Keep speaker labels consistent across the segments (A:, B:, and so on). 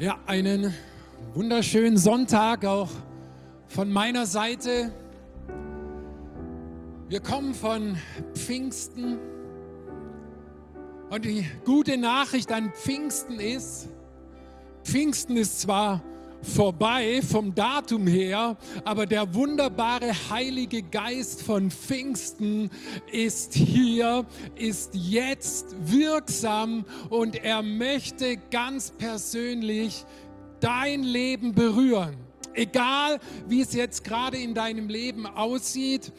A: Ja, einen wunderschönen Sonntag auch von meiner Seite. Wir kommen von Pfingsten und die gute Nachricht an Pfingsten ist, Pfingsten ist zwar vorbei vom Datum her, aber der wunderbare Heilige Geist von Pfingsten ist hier, ist jetzt wirksam und er möchte ganz persönlich dein Leben berühren. Egal, wie es jetzt gerade in deinem Leben aussieht,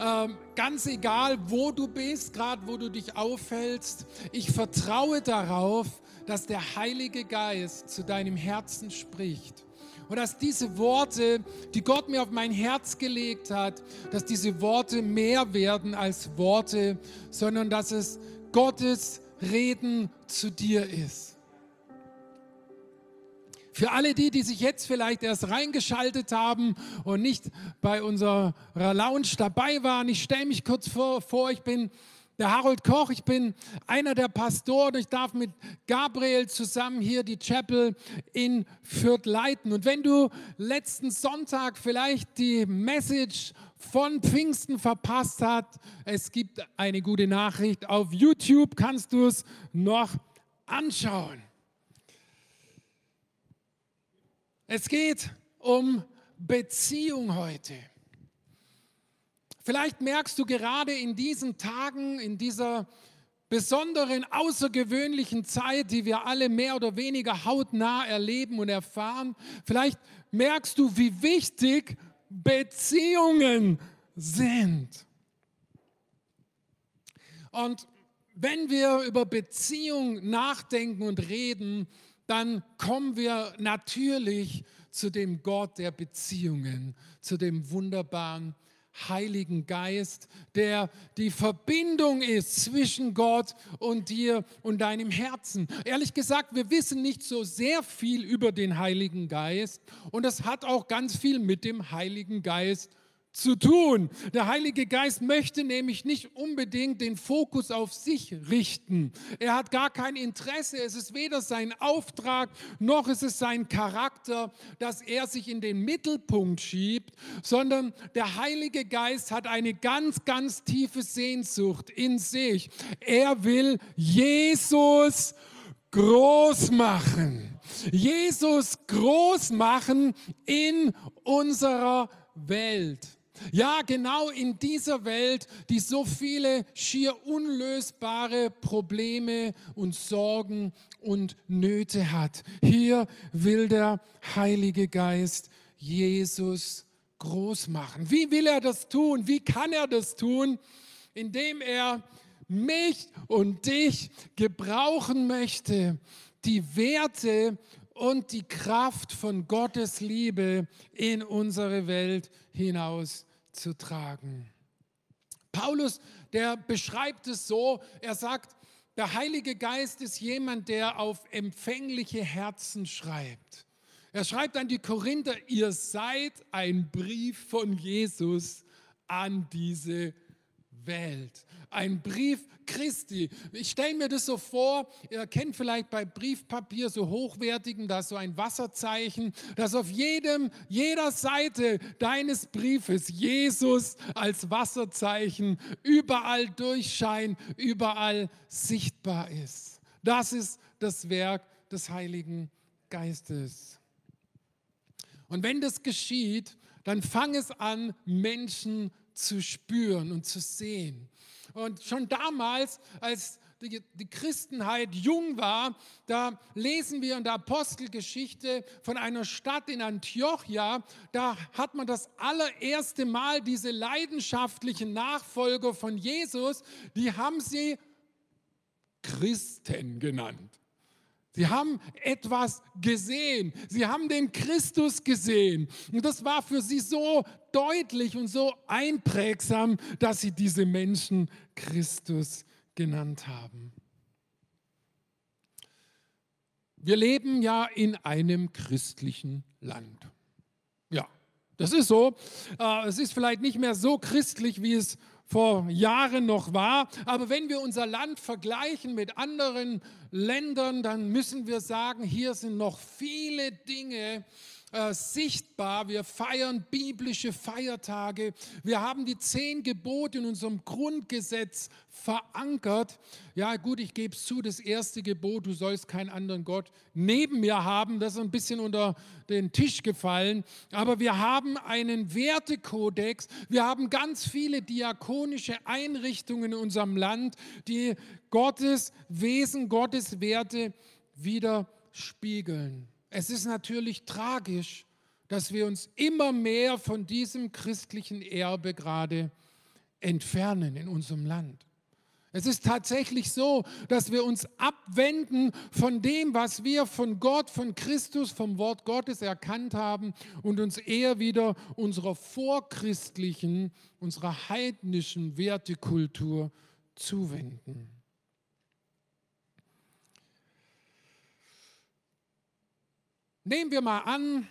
A: ähm, ganz egal, wo du bist, gerade wo du dich aufhältst, ich vertraue darauf, dass der Heilige Geist zu deinem Herzen spricht. Und dass diese Worte, die Gott mir auf mein Herz gelegt hat, dass diese Worte mehr werden als Worte, sondern dass es Gottes Reden zu dir ist. Für alle die, die sich jetzt vielleicht erst reingeschaltet haben und nicht bei unserer Lounge dabei waren, ich stelle mich kurz vor, vor ich bin der Harold Koch, ich bin einer der Pastoren. Ich darf mit Gabriel zusammen hier die Chapel in Fürth leiten. Und wenn du letzten Sonntag vielleicht die Message von Pfingsten verpasst hast, es gibt eine gute Nachricht. Auf YouTube kannst du es noch anschauen. Es geht um Beziehung heute. Vielleicht merkst du gerade in diesen Tagen, in dieser besonderen, außergewöhnlichen Zeit, die wir alle mehr oder weniger hautnah erleben und erfahren, vielleicht merkst du, wie wichtig Beziehungen sind. Und wenn wir über Beziehung nachdenken und reden, dann kommen wir natürlich zu dem Gott der Beziehungen, zu dem wunderbaren Heiligen Geist, der die Verbindung ist zwischen Gott und dir und deinem Herzen. Ehrlich gesagt, wir wissen nicht so sehr viel über den Heiligen Geist und das hat auch ganz viel mit dem Heiligen Geist zu zu tun. Der Heilige Geist möchte nämlich nicht unbedingt den Fokus auf sich richten. Er hat gar kein Interesse. Es ist weder sein Auftrag noch ist es sein Charakter, dass er sich in den Mittelpunkt schiebt, sondern der Heilige Geist hat eine ganz, ganz tiefe Sehnsucht in sich. Er will Jesus groß machen. Jesus groß machen in unserer Welt. Ja, genau in dieser Welt, die so viele schier unlösbare Probleme und Sorgen und Nöte hat. Hier will der Heilige Geist Jesus groß machen. Wie will er das tun? Wie kann er das tun? Indem er mich und dich gebrauchen möchte, die Werte und die Kraft von Gottes Liebe in unsere Welt hinauszutragen. Paulus, der beschreibt es so, er sagt, der Heilige Geist ist jemand, der auf empfängliche Herzen schreibt. Er schreibt an die Korinther, ihr seid ein Brief von Jesus an diese Welt. Ein Brief Christi. Ich stelle mir das so vor, ihr kennt vielleicht bei Briefpapier so hochwertigen, da ist so ein Wasserzeichen, dass auf jedem, jeder Seite deines Briefes Jesus als Wasserzeichen überall durchscheint, überall sichtbar ist. Das ist das Werk des Heiligen Geistes. Und wenn das geschieht, dann fang es an, Menschen zu spüren und zu sehen. Und schon damals, als die, die, Christenheit jung war, da lesen wir in der Apostelgeschichte von einer Stadt in Antiochia, da hat man das allererste Mal diese leidenschaftlichen Nachfolger von Jesus, die haben sie Christen genannt. Sie haben etwas gesehen. Sie haben den Christus gesehen. Und das war für sie so deutlich und so einprägsam, dass sie diese Menschen Christus genannt haben. Wir leben ja in einem christlichen Land. Ja, das ist so. Äh, es ist vielleicht nicht mehr so christlich, wie es vor Jahren noch war. Aber wenn wir unser Land vergleichen mit anderen Ländern, dann müssen wir sagen, hier sind noch viele Dinge, äh, sichtbar. Wir feiern biblische Feiertage. Wir haben die zehn Gebote in unserem Grundgesetz verankert. Ja gut, ich gebe es zu, das erste Gebot, du sollst keinen anderen Gott neben mir haben, das ist ein bisschen unter den Tisch gefallen. Aber wir haben einen Wertekodex. Wir haben ganz viele diakonische Einrichtungen in unserem Land, die Gottes Wesen, Gottes Werte widerspiegeln. Es ist natürlich tragisch, dass wir uns immer mehr von diesem christlichen Erbe gerade entfernen in unserem Land. Es ist tatsächlich so, dass wir uns abwenden von dem, was wir von Gott, von Christus, vom Wort Gottes erkannt haben und uns eher wieder unserer vorchristlichen, unserer heidnischen Wertekultur zuwenden. Nehmen wir mal an,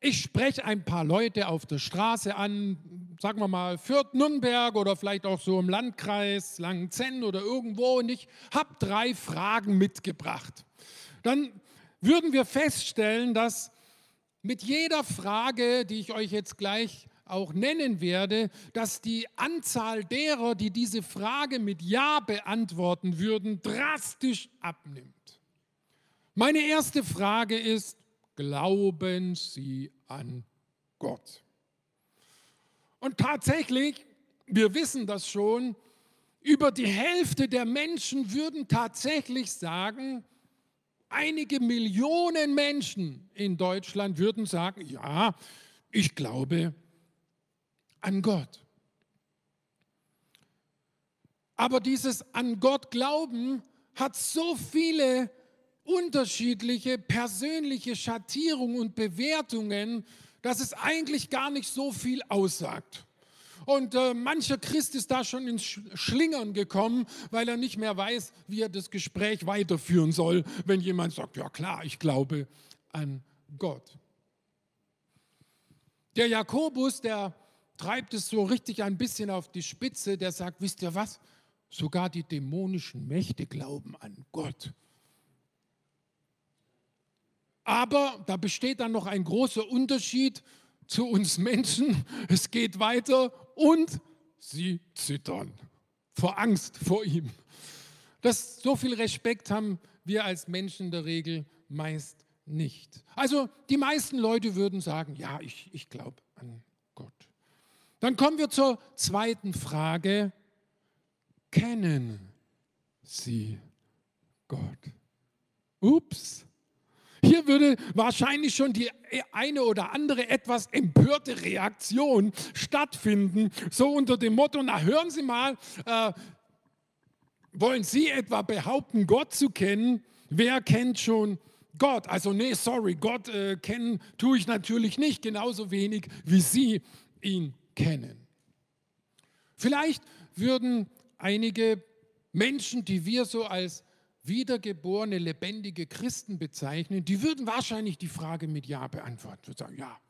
A: ich spreche ein paar Leute auf der Straße an, sagen wir mal Fürth, Nürnberg oder vielleicht auch so im Landkreis Langenzenn oder irgendwo und ich habe drei Fragen mitgebracht. Dann würden wir feststellen, dass mit jeder Frage, die ich euch jetzt gleich auch nennen werde, dass die Anzahl derer, die diese Frage mit Ja beantworten würden, drastisch abnimmt. Meine erste Frage ist, glauben Sie an Gott? Und tatsächlich, wir wissen das schon, über die Hälfte der Menschen würden tatsächlich sagen, einige Millionen Menschen in Deutschland würden sagen, ja, ich glaube an Gott. Aber dieses an Gott glauben hat so viele unterschiedliche persönliche Schattierungen und Bewertungen, dass es eigentlich gar nicht so viel aussagt. Und äh, mancher Christ ist da schon ins Schlingern gekommen, weil er nicht mehr weiß, wie er das Gespräch weiterführen soll, wenn jemand sagt, ja klar, ich glaube an Gott. Der Jakobus, der treibt es so richtig ein bisschen auf die Spitze, der sagt, wisst ihr was, sogar die dämonischen Mächte glauben an Gott. Aber da besteht dann noch ein großer Unterschied zu uns Menschen. Es geht weiter und sie zittern vor Angst vor ihm. Das, so viel Respekt haben wir als Menschen in der Regel meist nicht. Also die meisten Leute würden sagen, ja, ich, ich glaube an Gott. Dann kommen wir zur zweiten Frage. Kennen Sie Gott? Ups. Hier würde wahrscheinlich schon die eine oder andere etwas empörte Reaktion stattfinden, so unter dem Motto, na hören Sie mal, äh, wollen Sie etwa behaupten, Gott zu kennen? Wer kennt schon Gott? Also nee, sorry, Gott äh, kennen tue ich natürlich nicht, genauso wenig wie Sie ihn kennen. Vielleicht würden einige Menschen, die wir so als wiedergeborene, lebendige Christen bezeichnen, die würden wahrscheinlich die Frage mit Ja beantworten. Würden sagen, ja,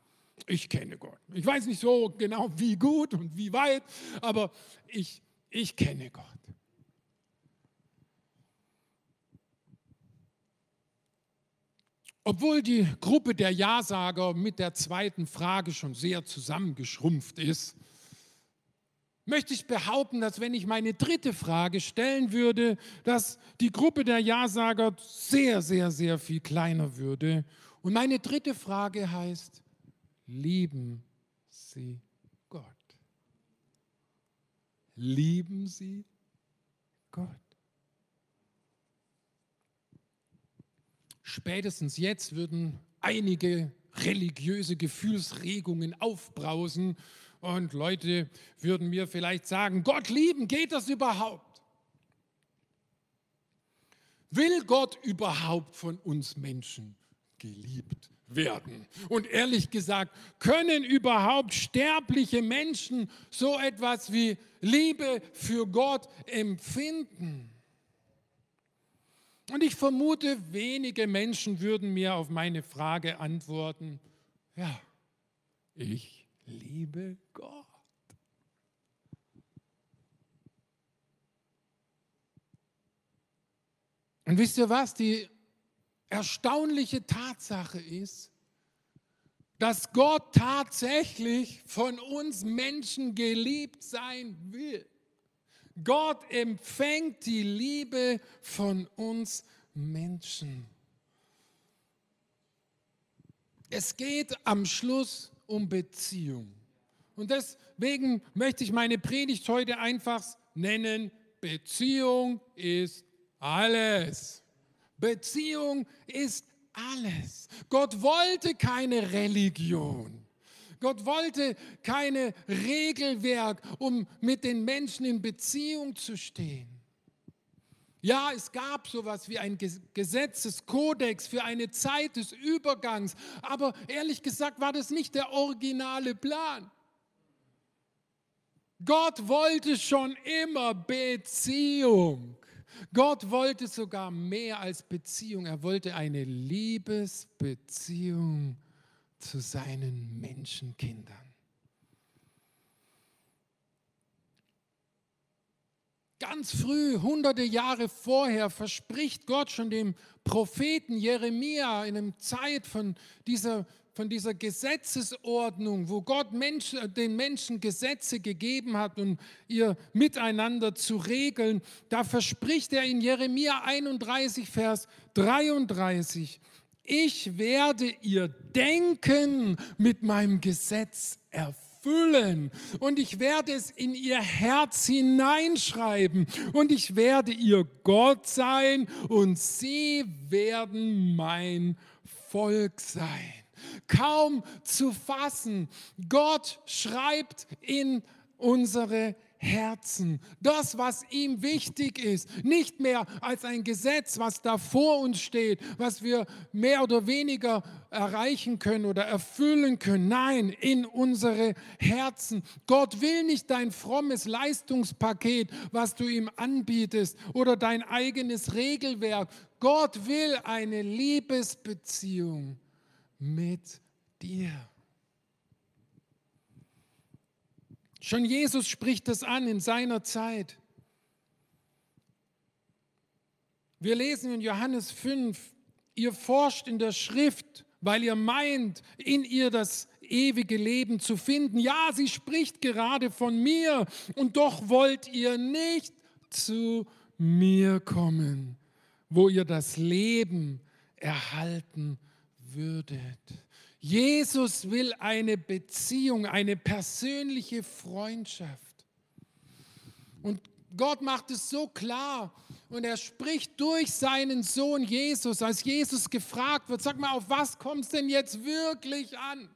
A: ich kenne Gott. Ich weiß nicht so genau, wie gut und wie weit, aber ich, ich kenne Gott. Obwohl die Gruppe der Ja-Sager mit der zweiten Frage schon sehr zusammengeschrumpft ist, möchte ich behaupten, dass wenn ich meine dritte Frage stellen würde, dass die Gruppe der Ja-Sager sehr, sehr, sehr viel kleiner würde. Und meine dritte Frage heißt, lieben Sie Gott? Lieben Sie Gott? Spätestens jetzt würden einige religiöse Gefühlsregungen aufbrausen und Leute würden mir vielleicht sagen, Gott lieben, geht das überhaupt? Will Gott überhaupt von uns Menschen geliebt werden? Und ehrlich gesagt, können überhaupt sterbliche Menschen so etwas wie Liebe für Gott empfinden? Und ich vermute, wenige Menschen würden mir auf meine Frage antworten, ja, ich liebe Gott. Und wisst ihr was? Die erstaunliche Tatsache ist, dass Gott tatsächlich von uns Menschen geliebt sein will. Gott empfängt die Liebe von uns Menschen. Es geht am Schluss um Beziehung. Und deswegen möchte ich meine Predigt heute einfach nennen, Beziehung ist alles. Beziehung ist alles. Gott wollte keine Religion. Gott wollte keine Regelwerk, um mit den Menschen in Beziehung zu stehen. Ja, es gab sowas wie ein Gesetzeskodex für eine Zeit des Übergangs, aber ehrlich gesagt war das nicht der originale Plan. Gott wollte schon immer Beziehung. Gott wollte sogar mehr als Beziehung. Er wollte eine Liebesbeziehung zu seinen Menschenkindern. Ganz früh, hunderte Jahre vorher, verspricht Gott schon dem Propheten Jeremia in einer Zeit von dieser, von dieser Gesetzesordnung, wo Gott Mensch, den Menschen Gesetze gegeben hat, um ihr Miteinander zu regeln. Da verspricht er in Jeremia 31, Vers 33, ich werde ihr Denken mit meinem Gesetz erfüllen und ich werde es in ihr Herz hineinschreiben und ich werde ihr Gott sein und sie werden mein Volk sein. Kaum zu fassen, Gott schreibt in unsere Herzen. Das, was ihm wichtig ist, nicht mehr als ein Gesetz, was da vor uns steht, was wir mehr oder weniger erreichen können oder erfüllen können. Nein, in unsere Herzen. Gott will nicht dein frommes Leistungspaket, was du ihm anbietest oder dein eigenes Regelwerk. Gott will eine Liebesbeziehung mit dir. Schon Jesus spricht das an in seiner Zeit. Wir lesen in Johannes 5, ihr forscht in der Schrift, weil ihr meint, in ihr das ewige Leben zu finden. Ja, sie spricht gerade von mir und doch wollt ihr nicht zu mir kommen, wo ihr das Leben erhalten würdet. Jesus will eine Beziehung, eine persönliche Freundschaft. Und Gott macht es so klar und er spricht durch seinen Sohn Jesus, als Jesus gefragt wird, sag mal, auf was kommt es denn jetzt wirklich an?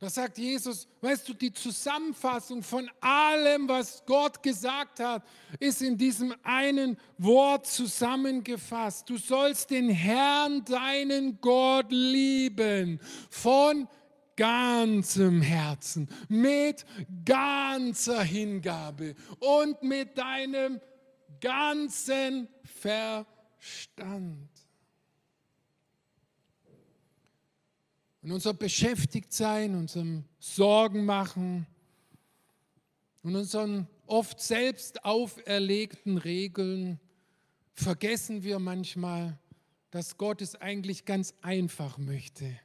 A: Da sagt Jesus, weißt du, die Zusammenfassung von allem, was Gott gesagt hat, ist in diesem einen Wort zusammengefasst. Du sollst den Herrn, deinen Gott lieben von ganzem Herzen, mit ganzer Hingabe und mit deinem ganzen Verstand. In unser Beschäftigtsein, unserem Sorgen machen und unseren oft selbst auferlegten Regeln vergessen wir manchmal, dass Gott es eigentlich ganz einfach möchte.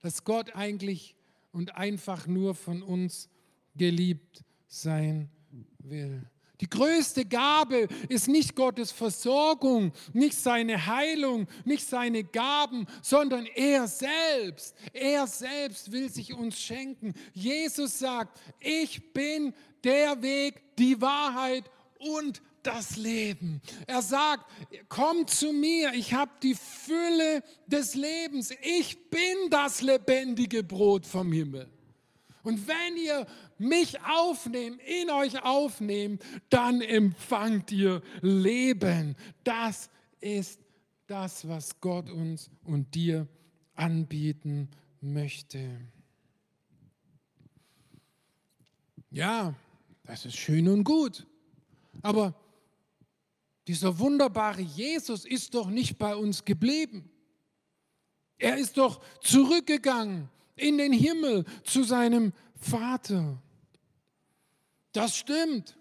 A: Dass Gott eigentlich und einfach nur von uns geliebt sein will. Die größte Gabe ist nicht Gottes Versorgung, nicht seine Heilung, nicht seine Gaben, sondern er selbst. Er selbst will sich uns schenken. Jesus sagt, ich bin der Weg, die Wahrheit und das Leben. Er sagt, komm zu mir, ich habe die Fülle des Lebens. Ich bin das lebendige Brot vom Himmel. Und wenn ihr mich aufnehmt, in euch aufnehmt, dann empfangt ihr Leben. Das ist das, was Gott uns und dir anbieten möchte. Ja, das ist schön und gut. Aber dieser wunderbare Jesus ist doch nicht bei uns geblieben. Er ist doch zurückgegangen in den Himmel zu seinem Vater. Das stimmt.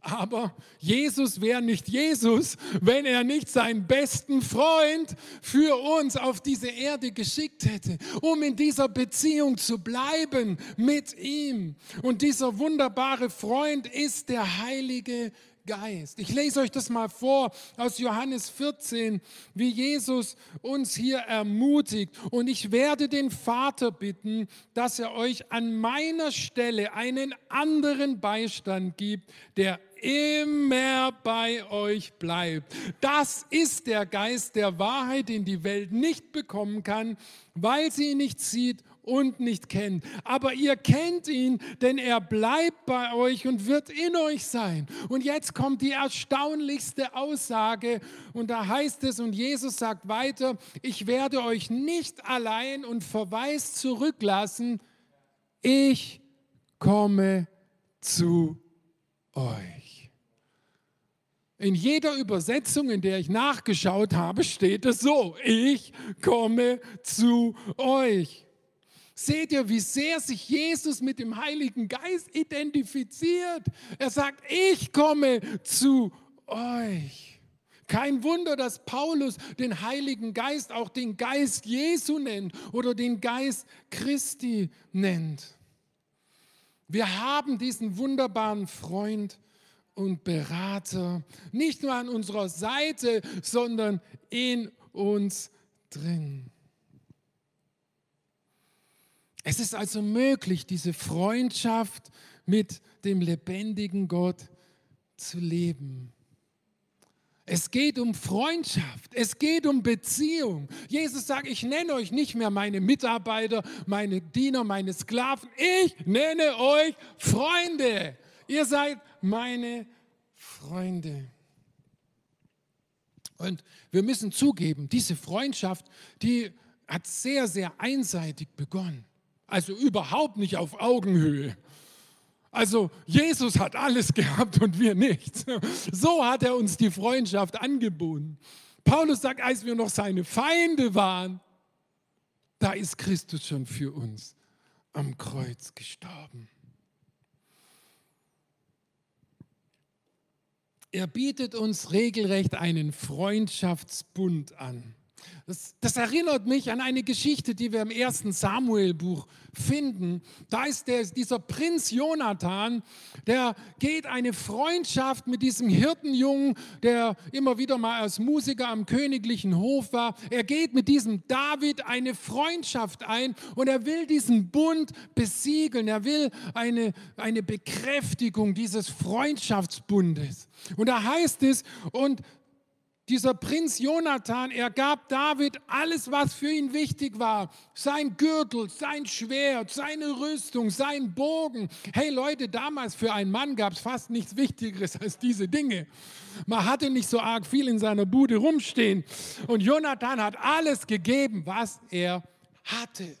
A: Aber Jesus wäre nicht Jesus, wenn er nicht seinen besten Freund für uns auf diese Erde geschickt hätte, um in dieser Beziehung zu bleiben mit ihm. Und dieser wunderbare Freund ist der Heilige Geist. Ich lese euch das mal vor aus Johannes 14, wie Jesus uns hier ermutigt. Und ich werde den Vater bitten, dass er euch an meiner Stelle einen anderen Beistand gibt, der immer bei euch bleibt. Das ist der Geist der Wahrheit, den die Welt nicht bekommen kann, weil sie ihn nicht sieht und nicht kennt. Aber ihr kennt ihn, denn er bleibt bei euch und wird in euch sein. Und jetzt kommt die erstaunlichste Aussage und da heißt es, und Jesus sagt weiter, ich werde euch nicht allein und verweist zurücklassen, ich komme zu euch. In jeder Übersetzung, in der ich nachgeschaut habe, steht es so, ich komme zu euch. Seht ihr, wie sehr sich Jesus mit dem Heiligen Geist identifiziert? Er sagt, ich komme zu euch. Kein Wunder, dass Paulus den Heiligen Geist auch den Geist Jesu nennt oder den Geist Christi nennt. Wir haben diesen wunderbaren Freund und Berater nicht nur an unserer Seite, sondern in uns drin. Es ist also möglich, diese Freundschaft mit dem lebendigen Gott zu leben. Es geht um Freundschaft, es geht um Beziehung. Jesus sagt, ich nenne euch nicht mehr meine Mitarbeiter, meine Diener, meine Sklaven, ich nenne euch Freunde. Ihr seid meine Freunde. Und wir müssen zugeben, diese Freundschaft, die hat sehr, sehr einseitig begonnen. Also überhaupt nicht auf Augenhöhe. Also Jesus hat alles gehabt und wir nichts. So hat er uns die Freundschaft angeboten. Paulus sagt, als wir noch seine Feinde waren, da ist Christus schon für uns am Kreuz gestorben. Er bietet uns regelrecht einen Freundschaftsbund an. Das, das, erinnert mich an eine Geschichte, die wir im ersten Samuel-Buch finden. Da ist der, dieser Prinz Jonathan, der geht eine Freundschaft mit diesem Hirtenjungen, der immer wieder mal als Musiker am königlichen Hof war. Er geht mit diesem David eine Freundschaft ein und er will diesen Bund besiegeln. Er will eine, eine Bekräftigung dieses Freundschaftsbundes. Und da heißt es, und dieser Prinz Jonathan, er gab David alles, was für ihn wichtig war. Sein Gürtel, sein Schwert, seine Rüstung, sein Bogen. Hey Leute, damals für einen Mann gab es fast nichts Wichtigeres als diese Dinge. Man hatte nicht so arg viel in seiner Bude rumstehen. Und Jonathan hat alles gegeben, was er hatte.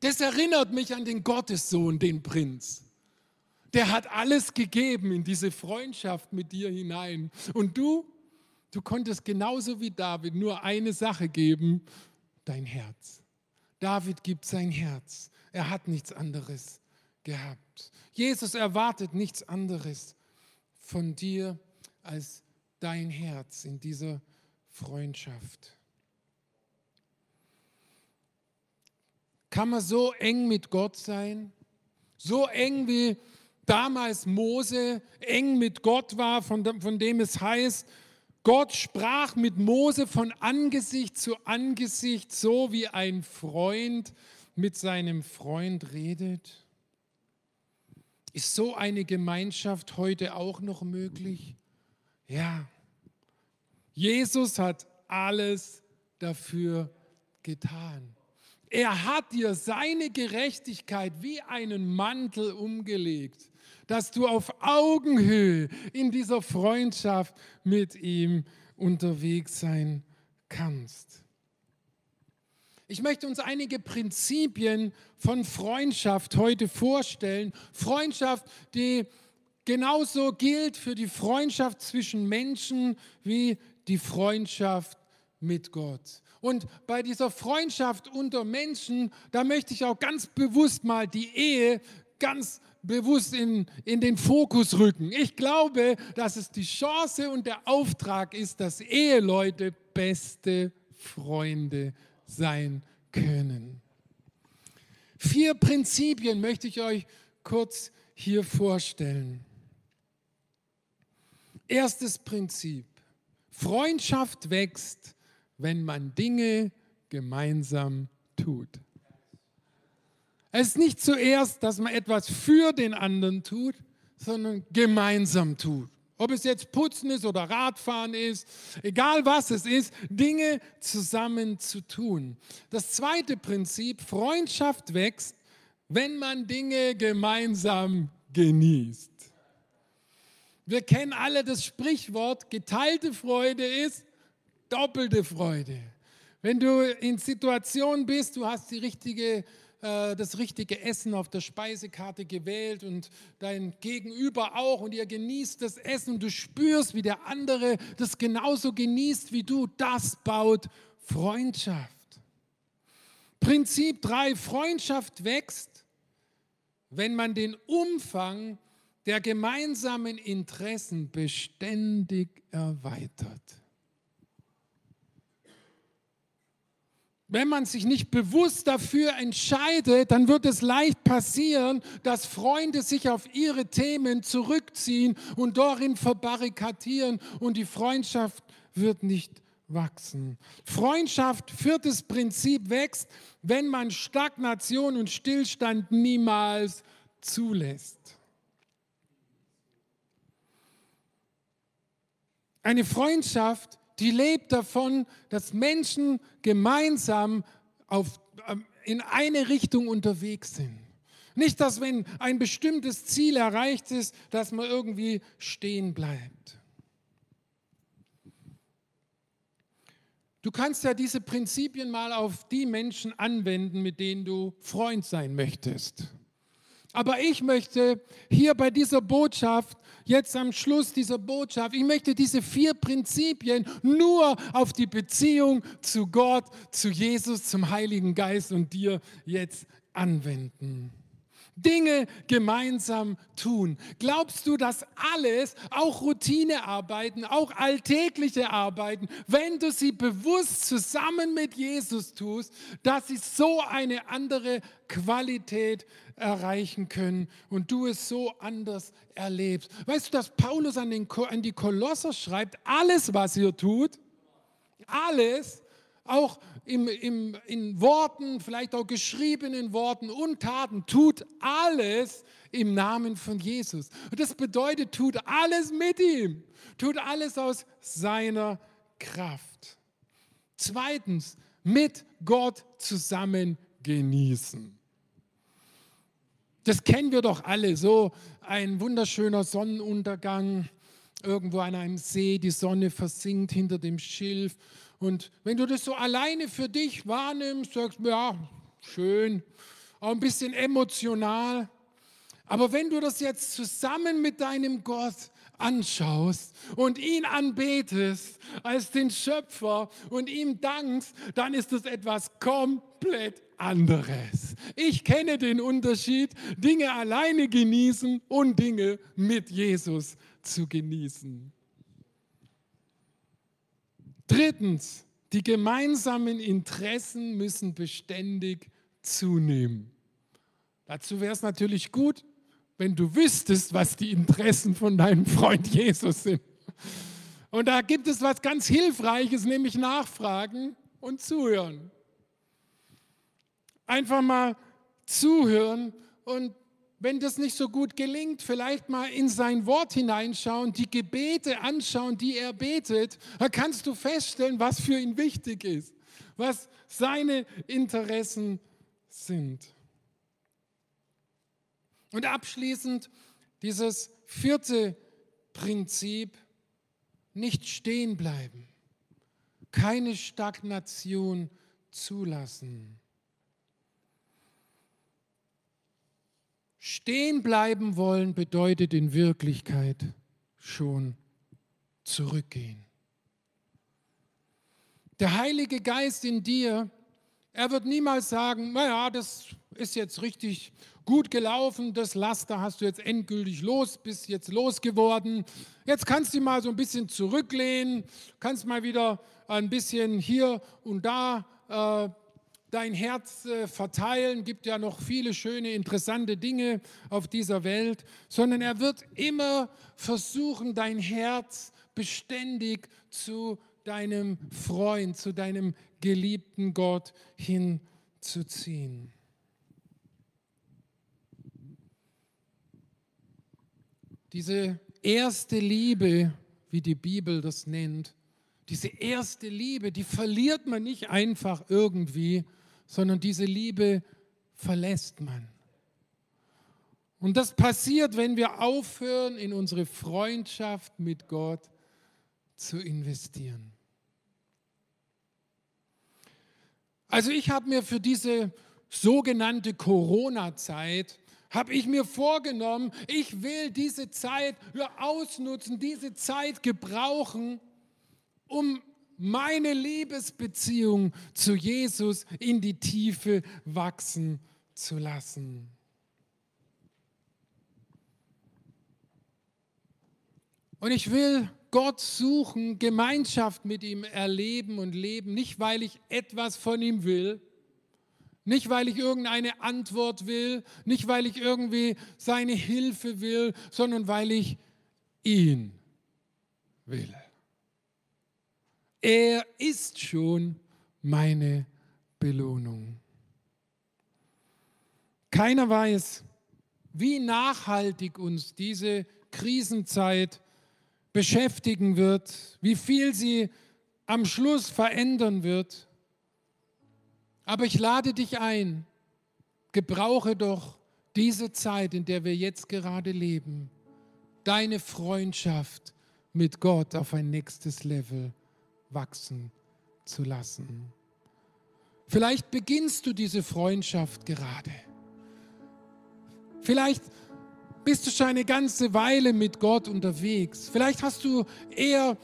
A: Das erinnert mich an den Gottessohn, den Prinz. Der hat alles gegeben in diese Freundschaft mit dir hinein. Und du? Du konntest genauso wie David nur eine Sache geben, dein Herz. David gibt sein Herz. Er hat nichts anderes gehabt. Jesus erwartet nichts anderes von dir als dein Herz in dieser Freundschaft. Kann man so eng mit Gott sein? So eng wie damals Mose eng mit Gott war, von dem, von dem es heißt, Gott sprach mit Mose von Angesicht zu Angesicht, so wie ein Freund mit seinem Freund redet. Ist so eine Gemeinschaft heute auch noch möglich? Ja. Jesus hat alles dafür getan. Er hat dir seine Gerechtigkeit wie einen Mantel umgelegt dass du auf Augenhöhe in dieser Freundschaft mit ihm unterwegs sein kannst. Ich möchte uns einige Prinzipien von Freundschaft heute vorstellen. Freundschaft, die genauso gilt für die Freundschaft zwischen Menschen wie die Freundschaft mit Gott. Und bei dieser Freundschaft unter Menschen, da möchte ich auch ganz bewusst mal die Ehe ganz bewusst in, in den Fokus rücken. Ich glaube, dass es die Chance und der Auftrag ist, dass Eheleute beste Freunde sein können. Vier Prinzipien möchte ich euch kurz hier vorstellen. Erstes Prinzip. Freundschaft wächst, wenn man Dinge gemeinsam tut. Es ist nicht zuerst, dass man etwas für den anderen tut, sondern gemeinsam tut. Ob es jetzt Putzen ist oder Radfahren ist, egal was es ist, Dinge zusammen zu tun. Das zweite Prinzip, Freundschaft wächst, wenn man Dinge gemeinsam genießt. Wir kennen alle das Sprichwort, geteilte Freude ist doppelte Freude. Wenn du in Situationen bist, du hast die richtige äh, das richtige Essen auf der Speisekarte gewählt und dein Gegenüber auch und ihr genießt das Essen und du spürst, wie der andere das genauso genießt wie du. Das baut Freundschaft. Prinzip 3, Freundschaft wächst, wenn man den Umfang der gemeinsamen Interessen beständig erweitert. Wenn man sich nicht bewusst dafür entscheidet, dann wird es leicht passieren, dass Freunde sich auf ihre Themen zurückziehen und darin verbarrikadieren und die Freundschaft wird nicht wachsen. Freundschaft, viertes Prinzip, wächst, wenn man Stagnation und Stillstand niemals zulässt. Eine Freundschaft die lebt davon, dass Menschen gemeinsam auf, ähm, in eine Richtung unterwegs sind. Nicht, dass wenn ein bestimmtes Ziel erreicht ist, dass man irgendwie stehen bleibt. Du kannst ja diese Prinzipien mal auf die Menschen anwenden, mit denen du Freund sein möchtest. Aber ich möchte hier bei dieser Botschaft, jetzt am Schluss dieser Botschaft, ich möchte diese vier Prinzipien nur auf die Beziehung zu Gott, zu Jesus, zum Heiligen Geist und dir jetzt anwenden. Dinge gemeinsam tun. Glaubst du, dass alles, auch Routinearbeiten, auch alltägliche Arbeiten, wenn du sie bewusst zusammen mit Jesus tust, dass sie so eine andere Qualität erreichen können und du es so anders erlebst? Weißt du, dass Paulus an, den, an die Kolosser schreibt, alles, was ihr tut, alles, auch im, im, in Worten, vielleicht auch geschriebenen Worten und Taten, tut alles im Namen von Jesus. Und das bedeutet, tut alles mit ihm, tut alles aus seiner Kraft. Zweitens, mit Gott zusammen genießen. Das kennen wir doch alle, so ein wunderschöner Sonnenuntergang irgendwo an einem See, die Sonne versinkt hinter dem Schilf und wenn du das so alleine für dich wahrnimmst, sagst du, ja, schön, auch ein bisschen emotional. Aber wenn du das jetzt zusammen mit deinem Gott anschaust und ihn anbetest als den Schöpfer und ihm dankst, dann ist das etwas komplett anderes. Ich kenne den Unterschied, Dinge alleine genießen und Dinge mit Jesus zu genießen. Drittens, die gemeinsamen Interessen müssen beständig zunehmen. Dazu wäre es natürlich gut, wenn du wüsstest, was die Interessen von deinem Freund Jesus sind. Und da gibt es was ganz Hilfreiches, nämlich Nachfragen und Zuhören. Einfach mal zuhören und wenn das nicht so gut gelingt, vielleicht mal in sein Wort hineinschauen, die Gebete anschauen, die er betet, da kannst du feststellen, was für ihn wichtig ist, was seine Interessen sind. Und abschließend dieses vierte Prinzip, nicht stehen bleiben, keine Stagnation zulassen. Stehen bleiben wollen bedeutet in Wirklichkeit schon zurückgehen. Der Heilige Geist in dir, er wird niemals sagen, naja, das ist jetzt richtig gut gelaufen, das Laster hast du jetzt endgültig los, bist jetzt losgeworden. Jetzt kannst du mal so ein bisschen zurücklehnen, kannst mal wieder ein bisschen hier und da äh, dein Herz äh, verteilen, gibt ja noch viele schöne, interessante Dinge auf dieser Welt, sondern er wird immer versuchen, dein Herz beständig zu deinem Freund, zu deinem geliebten Gott hinzuziehen. Diese erste Liebe, wie die Bibel das nennt, diese erste Liebe, die verliert man nicht einfach irgendwie, sondern diese Liebe verlässt man. Und das passiert, wenn wir aufhören, in unsere Freundschaft mit Gott zu investieren. Also ich habe mir für diese sogenannte Corona-Zeit, habe ich mir vorgenommen, ich will diese Zeit ausnutzen, diese Zeit gebrauchen, um meine Liebesbeziehung zu Jesus in die Tiefe wachsen zu lassen. Und ich will Gott suchen, Gemeinschaft mit ihm erleben und leben, nicht weil ich etwas von ihm will, nicht weil ich irgendeine Antwort will, nicht weil ich irgendwie seine Hilfe will, sondern weil ich ihn will. Er ist schon meine Belohnung. Keiner weiß, wie nachhaltig uns diese Krisenzeit beschäftigen wird, wie viel sie am Schluss verändern wird. Aber ich lade dich ein, gebrauche doch diese Zeit, in der wir jetzt gerade leben, deine Freundschaft mit Gott auf ein nächstes Level wachsen zu lassen. Vielleicht beginnst du diese Freundschaft gerade. Vielleicht bist du schon eine ganze Weile mit Gott unterwegs. Vielleicht hast du eher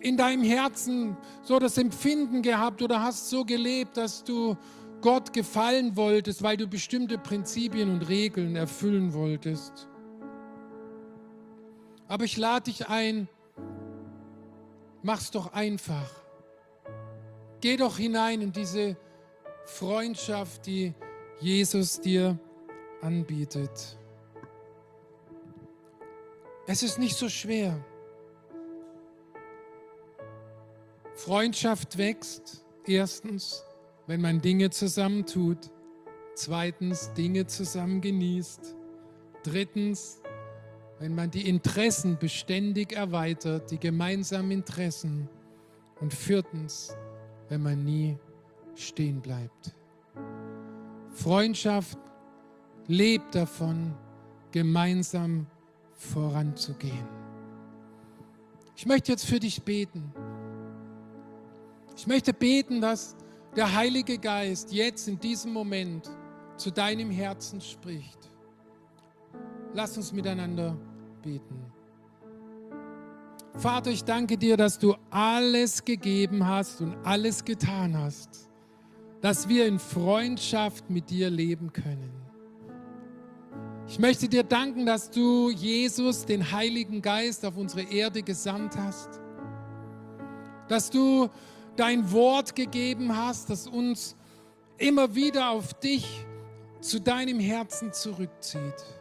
A: in deinem Herzen so das Empfinden gehabt oder hast so gelebt, dass du Gott gefallen wolltest, weil du bestimmte Prinzipien und Regeln erfüllen wolltest. Aber ich lade dich ein, mach's doch einfach. Geh doch hinein in diese Freundschaft, die Jesus dir anbietet. Es ist nicht so schwer. Freundschaft wächst erstens, wenn man Dinge zusammentut. Zweitens, Dinge zusammen genießt. Drittens, wenn man die Interessen beständig erweitert, die gemeinsamen Interessen. Und viertens, wenn man nie stehen bleibt. Freundschaft lebt davon, gemeinsam zu voranzugehen. Ich möchte jetzt für dich beten. Ich möchte beten, dass der Heilige Geist jetzt in diesem Moment zu deinem Herzen spricht. Lass uns miteinander beten. Vater, ich danke dir, dass du alles gegeben hast und alles getan hast, dass wir in Freundschaft mit dir leben können. Ich möchte dir danken, dass du Jesus, den Heiligen Geist, auf unsere Erde gesandt hast. Dass du dein Wort gegeben hast, das uns immer wieder auf dich zu deinem Herzen zurückzieht.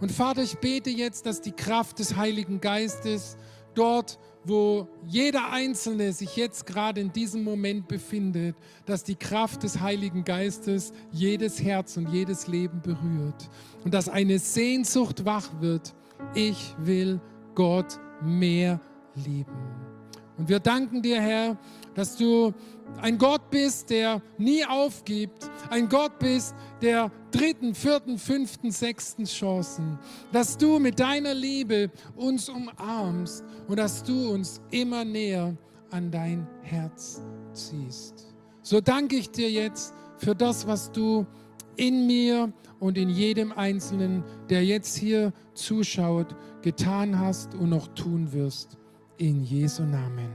A: Und Vater, ich bete jetzt, dass die Kraft des Heiligen Geistes dort wo jeder Einzelne sich jetzt gerade in diesem Moment befindet, dass die Kraft des Heiligen Geistes jedes Herz und jedes Leben berührt und dass eine Sehnsucht wach wird. Ich will Gott mehr lieben. Und wir danken dir, Herr, dass du ein Gott bist, der nie aufgibt, ein Gott bist, der dritten, vierten, fünften, sechsten Chancen, dass du mit deiner Liebe uns umarmst und dass du uns immer näher an dein Herz ziehst. So danke ich dir jetzt für das, was du in mir und in jedem Einzelnen, der jetzt hier zuschaut, getan hast und noch tun wirst. In Jesu Namen.